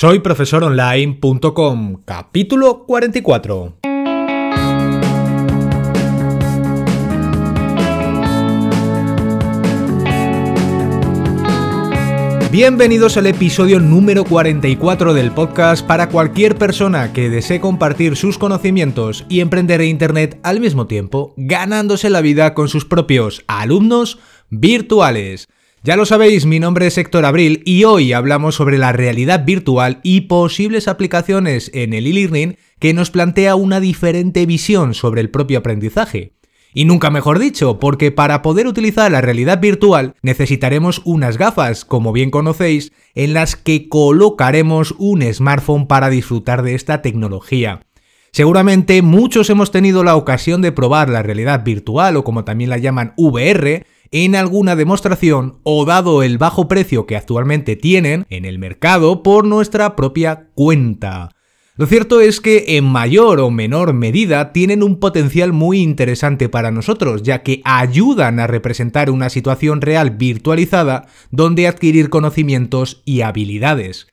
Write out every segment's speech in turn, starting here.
Soy profesoronline.com, capítulo 44. Bienvenidos al episodio número 44 del podcast para cualquier persona que desee compartir sus conocimientos y emprender en Internet al mismo tiempo, ganándose la vida con sus propios alumnos virtuales. Ya lo sabéis, mi nombre es Héctor Abril y hoy hablamos sobre la realidad virtual y posibles aplicaciones en el e-learning que nos plantea una diferente visión sobre el propio aprendizaje. Y nunca mejor dicho, porque para poder utilizar la realidad virtual necesitaremos unas gafas, como bien conocéis, en las que colocaremos un smartphone para disfrutar de esta tecnología. Seguramente muchos hemos tenido la ocasión de probar la realidad virtual o como también la llaman VR, en alguna demostración o dado el bajo precio que actualmente tienen en el mercado por nuestra propia cuenta. Lo cierto es que en mayor o menor medida tienen un potencial muy interesante para nosotros, ya que ayudan a representar una situación real virtualizada donde adquirir conocimientos y habilidades.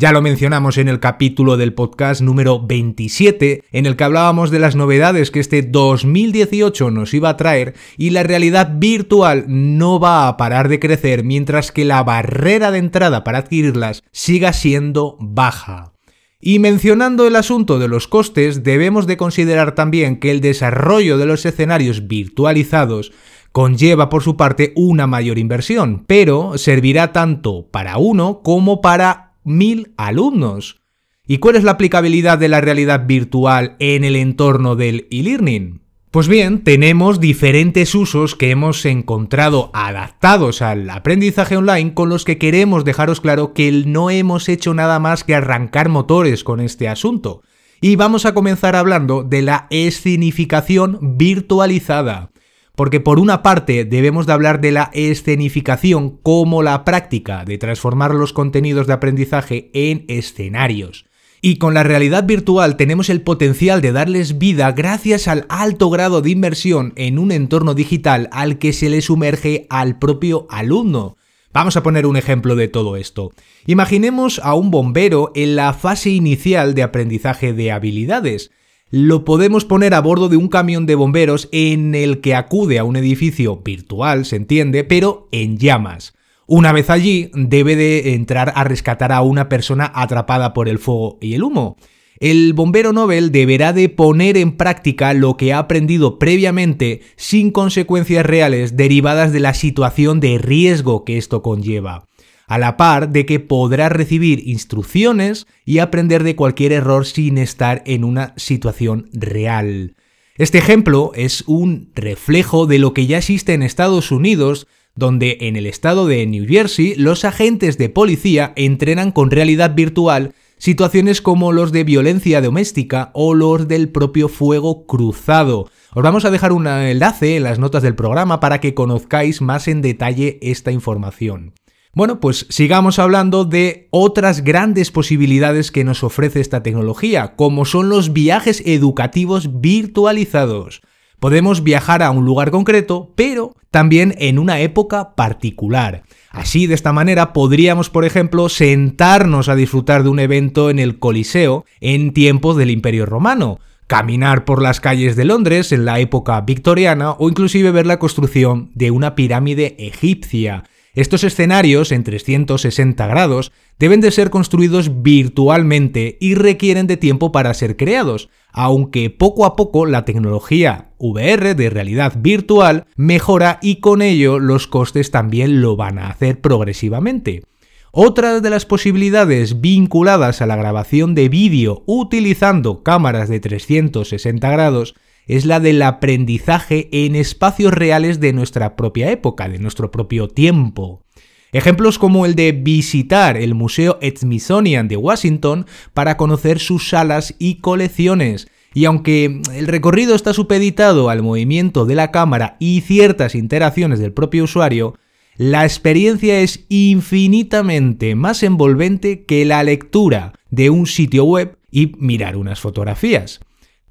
Ya lo mencionamos en el capítulo del podcast número 27, en el que hablábamos de las novedades que este 2018 nos iba a traer y la realidad virtual no va a parar de crecer mientras que la barrera de entrada para adquirirlas siga siendo baja. Y mencionando el asunto de los costes, debemos de considerar también que el desarrollo de los escenarios virtualizados conlleva por su parte una mayor inversión, pero servirá tanto para uno como para mil alumnos. ¿Y cuál es la aplicabilidad de la realidad virtual en el entorno del e-learning? Pues bien, tenemos diferentes usos que hemos encontrado adaptados al aprendizaje online con los que queremos dejaros claro que no hemos hecho nada más que arrancar motores con este asunto. Y vamos a comenzar hablando de la escenificación virtualizada porque por una parte debemos de hablar de la escenificación como la práctica de transformar los contenidos de aprendizaje en escenarios. Y con la realidad virtual tenemos el potencial de darles vida gracias al alto grado de inmersión en un entorno digital al que se le sumerge al propio alumno. Vamos a poner un ejemplo de todo esto. Imaginemos a un bombero en la fase inicial de aprendizaje de habilidades lo podemos poner a bordo de un camión de bomberos en el que acude a un edificio virtual, se entiende, pero en llamas. Una vez allí, debe de entrar a rescatar a una persona atrapada por el fuego y el humo. El bombero Nobel deberá de poner en práctica lo que ha aprendido previamente sin consecuencias reales derivadas de la situación de riesgo que esto conlleva a la par de que podrá recibir instrucciones y aprender de cualquier error sin estar en una situación real. Este ejemplo es un reflejo de lo que ya existe en Estados Unidos, donde en el estado de New Jersey los agentes de policía entrenan con realidad virtual situaciones como los de violencia doméstica o los del propio fuego cruzado. Os vamos a dejar un enlace en las notas del programa para que conozcáis más en detalle esta información. Bueno, pues sigamos hablando de otras grandes posibilidades que nos ofrece esta tecnología, como son los viajes educativos virtualizados. Podemos viajar a un lugar concreto, pero también en una época particular. Así, de esta manera, podríamos, por ejemplo, sentarnos a disfrutar de un evento en el Coliseo en tiempos del Imperio Romano, caminar por las calles de Londres en la época victoriana o inclusive ver la construcción de una pirámide egipcia. Estos escenarios en 360 grados deben de ser construidos virtualmente y requieren de tiempo para ser creados, aunque poco a poco la tecnología VR de realidad virtual mejora y con ello los costes también lo van a hacer progresivamente. Otra de las posibilidades vinculadas a la grabación de vídeo utilizando cámaras de 360 grados es la del aprendizaje en espacios reales de nuestra propia época, de nuestro propio tiempo. Ejemplos como el de visitar el Museo Smithsonian de Washington para conocer sus salas y colecciones. Y aunque el recorrido está supeditado al movimiento de la cámara y ciertas interacciones del propio usuario, la experiencia es infinitamente más envolvente que la lectura de un sitio web y mirar unas fotografías.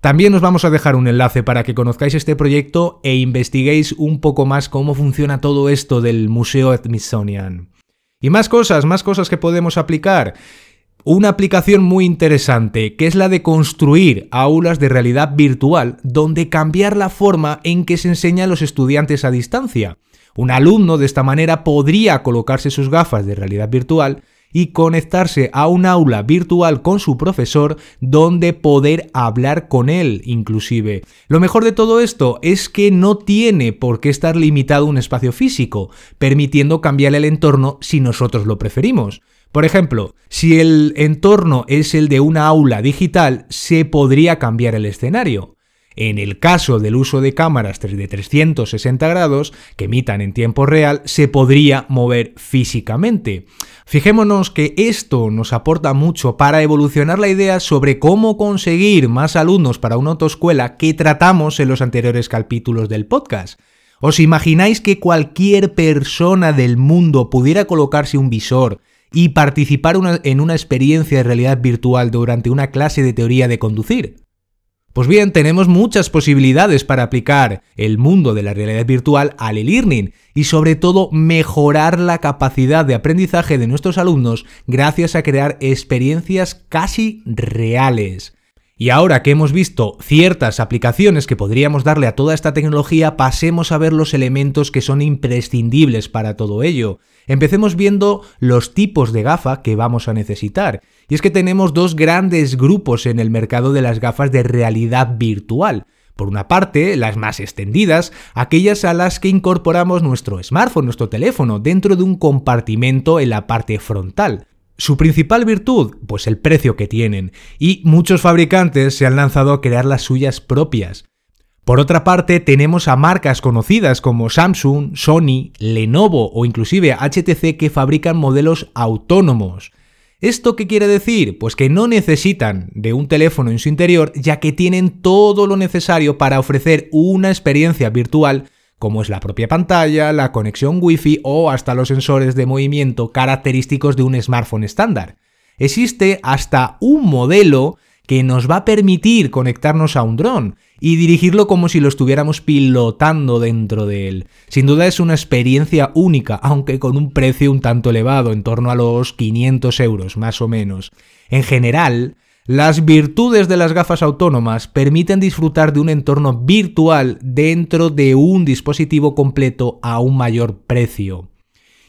También os vamos a dejar un enlace para que conozcáis este proyecto e investiguéis un poco más cómo funciona todo esto del Museo Smithsonian. Y más cosas, más cosas que podemos aplicar. una aplicación muy interesante, que es la de construir aulas de realidad virtual, donde cambiar la forma en que se enseña a los estudiantes a distancia. Un alumno de esta manera podría colocarse sus gafas de realidad virtual y conectarse a un aula virtual con su profesor donde poder hablar con él inclusive. Lo mejor de todo esto es que no tiene por qué estar limitado un espacio físico, permitiendo cambiar el entorno si nosotros lo preferimos. Por ejemplo, si el entorno es el de una aula digital, se podría cambiar el escenario. En el caso del uso de cámaras de 360 grados que emitan en tiempo real, se podría mover físicamente. Fijémonos que esto nos aporta mucho para evolucionar la idea sobre cómo conseguir más alumnos para una autoescuela que tratamos en los anteriores capítulos del podcast. ¿Os imagináis que cualquier persona del mundo pudiera colocarse un visor y participar en una experiencia de realidad virtual durante una clase de teoría de conducir? Pues bien, tenemos muchas posibilidades para aplicar el mundo de la realidad virtual al e-learning y sobre todo mejorar la capacidad de aprendizaje de nuestros alumnos gracias a crear experiencias casi reales. Y ahora que hemos visto ciertas aplicaciones que podríamos darle a toda esta tecnología, pasemos a ver los elementos que son imprescindibles para todo ello. Empecemos viendo los tipos de gafa que vamos a necesitar. Y es que tenemos dos grandes grupos en el mercado de las gafas de realidad virtual. Por una parte, las más extendidas, aquellas a las que incorporamos nuestro smartphone, nuestro teléfono, dentro de un compartimento en la parte frontal. Su principal virtud, pues el precio que tienen, y muchos fabricantes se han lanzado a crear las suyas propias. Por otra parte, tenemos a marcas conocidas como Samsung, Sony, Lenovo o inclusive HTC que fabrican modelos autónomos. ¿Esto qué quiere decir? Pues que no necesitan de un teléfono en su interior ya que tienen todo lo necesario para ofrecer una experiencia virtual como es la propia pantalla, la conexión Wi-Fi o hasta los sensores de movimiento característicos de un smartphone estándar. Existe hasta un modelo que nos va a permitir conectarnos a un dron y dirigirlo como si lo estuviéramos pilotando dentro de él. Sin duda es una experiencia única, aunque con un precio un tanto elevado, en torno a los 500 euros más o menos. En general, las virtudes de las gafas autónomas permiten disfrutar de un entorno virtual dentro de un dispositivo completo a un mayor precio.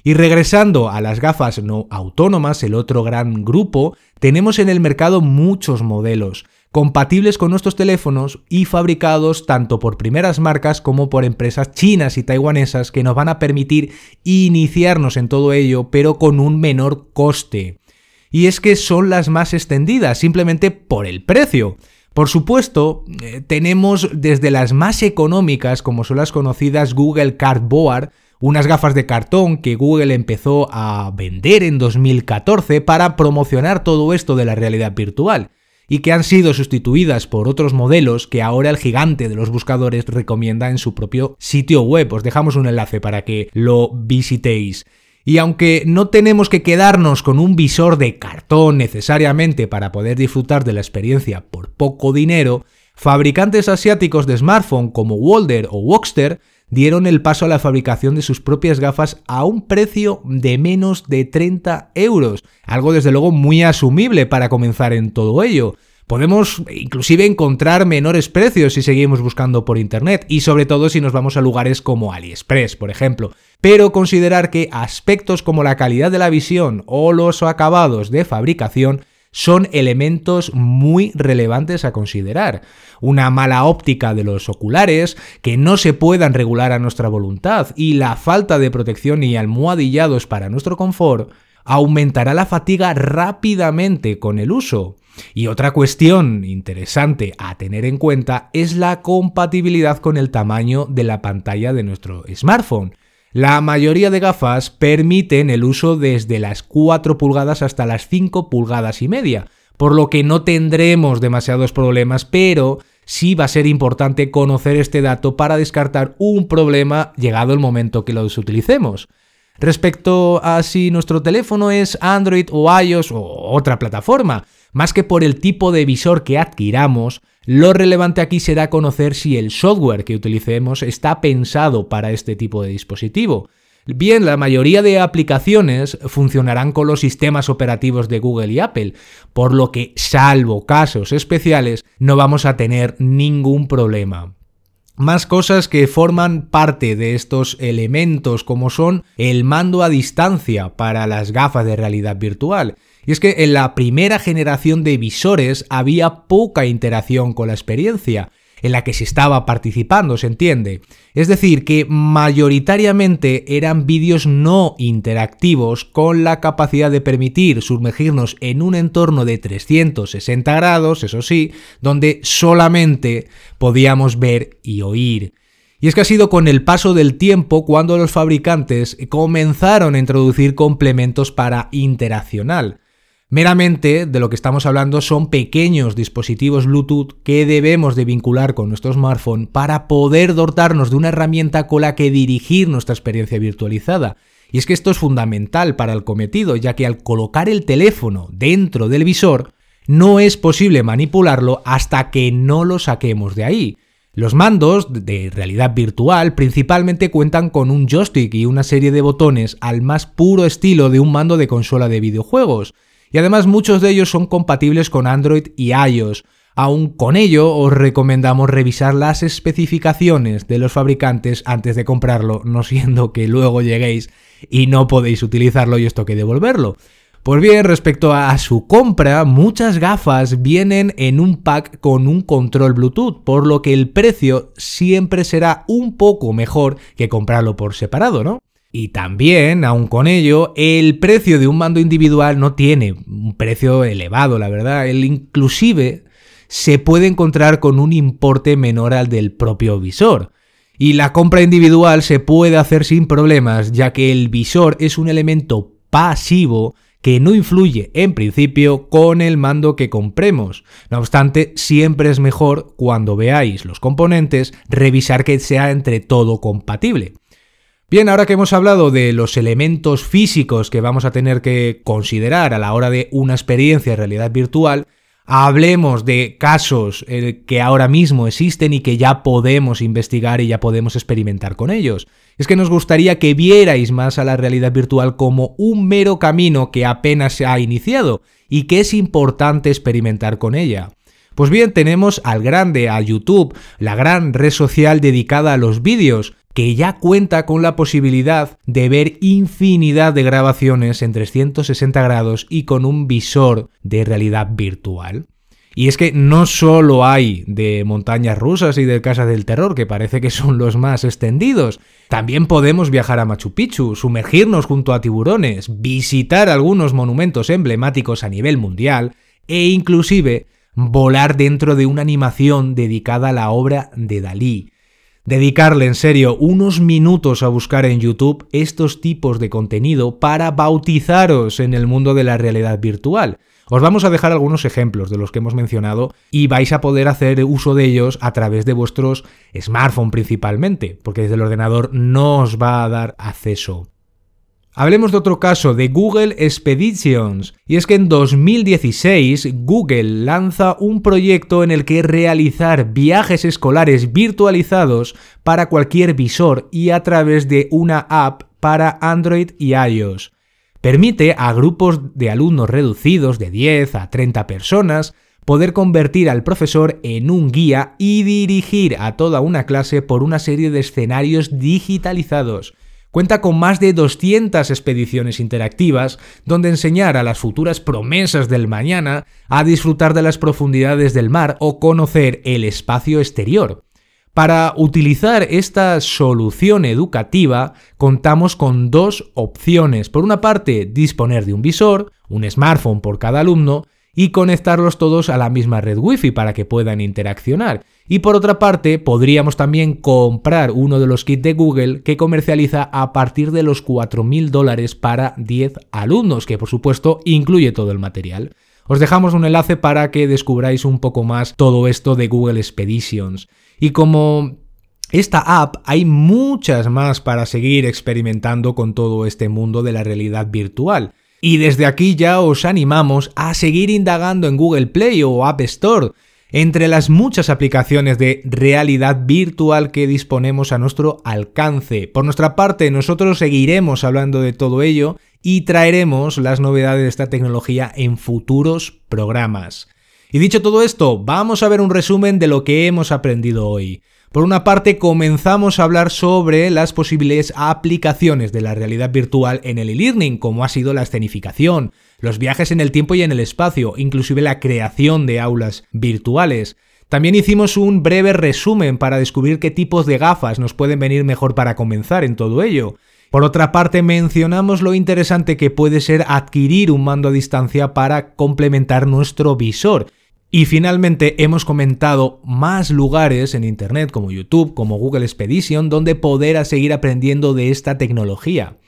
Y regresando a las gafas no autónomas, el otro gran grupo, tenemos en el mercado muchos modelos, compatibles con nuestros teléfonos y fabricados tanto por primeras marcas como por empresas chinas y taiwanesas que nos van a permitir iniciarnos en todo ello, pero con un menor coste y es que son las más extendidas, simplemente por el precio. Por supuesto, eh, tenemos desde las más económicas, como son las conocidas Google Cardboard, unas gafas de cartón que Google empezó a vender en 2014 para promocionar todo esto de la realidad virtual, y que han sido sustituidas por otros modelos que ahora el gigante de los buscadores recomienda en su propio sitio web. Os dejamos un enlace para que lo visitéis. Y aunque no tenemos que quedarnos con un visor de cartón necesariamente para poder disfrutar de la experiencia por poco dinero, fabricantes asiáticos de smartphone como Walder o Woxter dieron el paso a la fabricación de sus propias gafas a un precio de menos de 30 euros, algo desde luego muy asumible para comenzar en todo ello. Podemos inclusive encontrar menores precios si seguimos buscando por internet y sobre todo si nos vamos a lugares como AliExpress, por ejemplo. Pero considerar que aspectos como la calidad de la visión o los acabados de fabricación son elementos muy relevantes a considerar. Una mala óptica de los oculares, que no se puedan regular a nuestra voluntad y la falta de protección y almohadillados para nuestro confort aumentará la fatiga rápidamente con el uso. Y otra cuestión interesante a tener en cuenta es la compatibilidad con el tamaño de la pantalla de nuestro smartphone. La mayoría de gafas permiten el uso desde las 4 pulgadas hasta las 5 pulgadas y media, por lo que no tendremos demasiados problemas, pero sí va a ser importante conocer este dato para descartar un problema llegado el momento que los utilicemos. Respecto a si nuestro teléfono es Android o iOS o otra plataforma, más que por el tipo de visor que adquiramos, lo relevante aquí será conocer si el software que utilicemos está pensado para este tipo de dispositivo. Bien, la mayoría de aplicaciones funcionarán con los sistemas operativos de Google y Apple, por lo que, salvo casos especiales, no vamos a tener ningún problema. Más cosas que forman parte de estos elementos como son el mando a distancia para las gafas de realidad virtual. Y es que en la primera generación de visores había poca interacción con la experiencia, en la que se estaba participando, se entiende. Es decir, que mayoritariamente eran vídeos no interactivos con la capacidad de permitir sumergirnos en un entorno de 360 grados, eso sí, donde solamente podíamos ver y oír. Y es que ha sido con el paso del tiempo cuando los fabricantes comenzaron a introducir complementos para interaccional. Meramente de lo que estamos hablando son pequeños dispositivos Bluetooth que debemos de vincular con nuestro smartphone para poder dotarnos de una herramienta con la que dirigir nuestra experiencia virtualizada. Y es que esto es fundamental para el cometido, ya que al colocar el teléfono dentro del visor, no es posible manipularlo hasta que no lo saquemos de ahí. Los mandos de realidad virtual principalmente cuentan con un joystick y una serie de botones al más puro estilo de un mando de consola de videojuegos y además muchos de ellos son compatibles con Android y iOS. Aún con ello, os recomendamos revisar las especificaciones de los fabricantes antes de comprarlo, no siendo que luego lleguéis y no podéis utilizarlo y esto que devolverlo. Pues bien, respecto a su compra, muchas gafas vienen en un pack con un control Bluetooth, por lo que el precio siempre será un poco mejor que comprarlo por separado, ¿no? Y también, aun con ello, el precio de un mando individual no tiene un precio elevado, la verdad. El inclusive se puede encontrar con un importe menor al del propio visor. Y la compra individual se puede hacer sin problemas, ya que el visor es un elemento pasivo que no influye en principio con el mando que compremos. No obstante, siempre es mejor cuando veáis los componentes revisar que sea entre todo compatible. Bien, ahora que hemos hablado de los elementos físicos que vamos a tener que considerar a la hora de una experiencia de realidad virtual, hablemos de casos eh, que ahora mismo existen y que ya podemos investigar y ya podemos experimentar con ellos. Es que nos gustaría que vierais más a la realidad virtual como un mero camino que apenas se ha iniciado y que es importante experimentar con ella. Pues bien, tenemos al grande, a YouTube, la gran red social dedicada a los vídeos, que ya cuenta con la posibilidad de ver infinidad de grabaciones en 360 grados y con un visor de realidad virtual. Y es que no solo hay de montañas rusas y de casas del terror, que parece que son los más extendidos, también podemos viajar a Machu Picchu, sumergirnos junto a tiburones, visitar algunos monumentos emblemáticos a nivel mundial e inclusive volar dentro de una animación dedicada a la obra de Dalí dedicarle en serio unos minutos a buscar en YouTube estos tipos de contenido para bautizaros en el mundo de la realidad virtual. Os vamos a dejar algunos ejemplos de los que hemos mencionado y vais a poder hacer uso de ellos a través de vuestros smartphones principalmente, porque desde el ordenador no os va a dar acceso. Hablemos de otro caso, de Google Expeditions. Y es que en 2016 Google lanza un proyecto en el que realizar viajes escolares virtualizados para cualquier visor y a través de una app para Android y iOS. Permite a grupos de alumnos reducidos de 10 a 30 personas poder convertir al profesor en un guía y dirigir a toda una clase por una serie de escenarios digitalizados Cuenta con más de 200 expediciones interactivas donde enseñar a las futuras promesas del mañana a disfrutar de las profundidades del mar o conocer el espacio exterior. Para utilizar esta solución educativa contamos con dos opciones. Por una parte, disponer de un visor, un smartphone por cada alumno, y conectarlos todos a la misma red Wi-Fi para que puedan interaccionar. Y por otra parte, podríamos también comprar uno de los kits de Google que comercializa a partir de los 4.000 dólares para 10 alumnos, que por supuesto incluye todo el material. Os dejamos un enlace para que descubráis un poco más todo esto de Google Expeditions. Y como esta app hay muchas más para seguir experimentando con todo este mundo de la realidad virtual. Y desde aquí ya os animamos a seguir indagando en Google Play o App Store, entre las muchas aplicaciones de realidad virtual que disponemos a nuestro alcance. Por nuestra parte, nosotros seguiremos hablando de todo ello y traeremos las novedades de esta tecnología en futuros programas. Y dicho todo esto, vamos a ver un resumen de lo que hemos aprendido hoy. Por una parte, comenzamos a hablar sobre las posibles aplicaciones de la realidad virtual en el e-learning, como ha sido la escenificación, los viajes en el tiempo y en el espacio, inclusive la creación de aulas virtuales. También hicimos un breve resumen para descubrir qué tipos de gafas nos pueden venir mejor para comenzar en todo ello. Por otra parte, mencionamos lo interesante que puede ser adquirir un mando a distancia para complementar nuestro visor, y finalmente hemos comentado más lugares en Internet como YouTube, como Google Expedition, donde poder seguir aprendiendo de esta tecnología.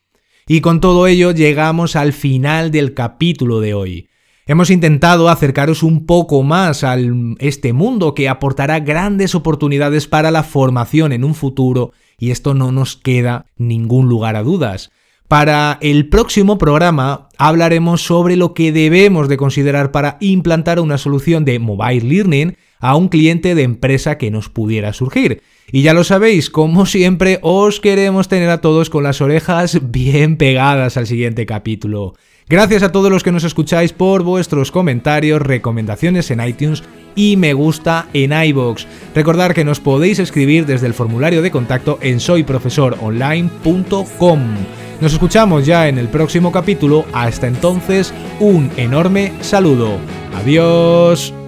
Y con todo ello llegamos al final del capítulo de hoy. Hemos intentado acercaros un poco más a este mundo que aportará grandes oportunidades para la formación en un futuro y esto no nos queda ningún lugar a dudas. Para el próximo programa hablaremos sobre lo que debemos de considerar para implantar una solución de mobile learning a un cliente de empresa que nos pudiera surgir. Y ya lo sabéis, como siempre, os queremos tener a todos con las orejas bien pegadas al siguiente capítulo. Gracias a todos los que nos escucháis por vuestros comentarios, recomendaciones en iTunes y me gusta en iBox. Recordad que nos podéis escribir desde el formulario de contacto en soyprofesoronline.com. Nos escuchamos ya en el próximo capítulo. Hasta entonces, un enorme saludo. Adiós.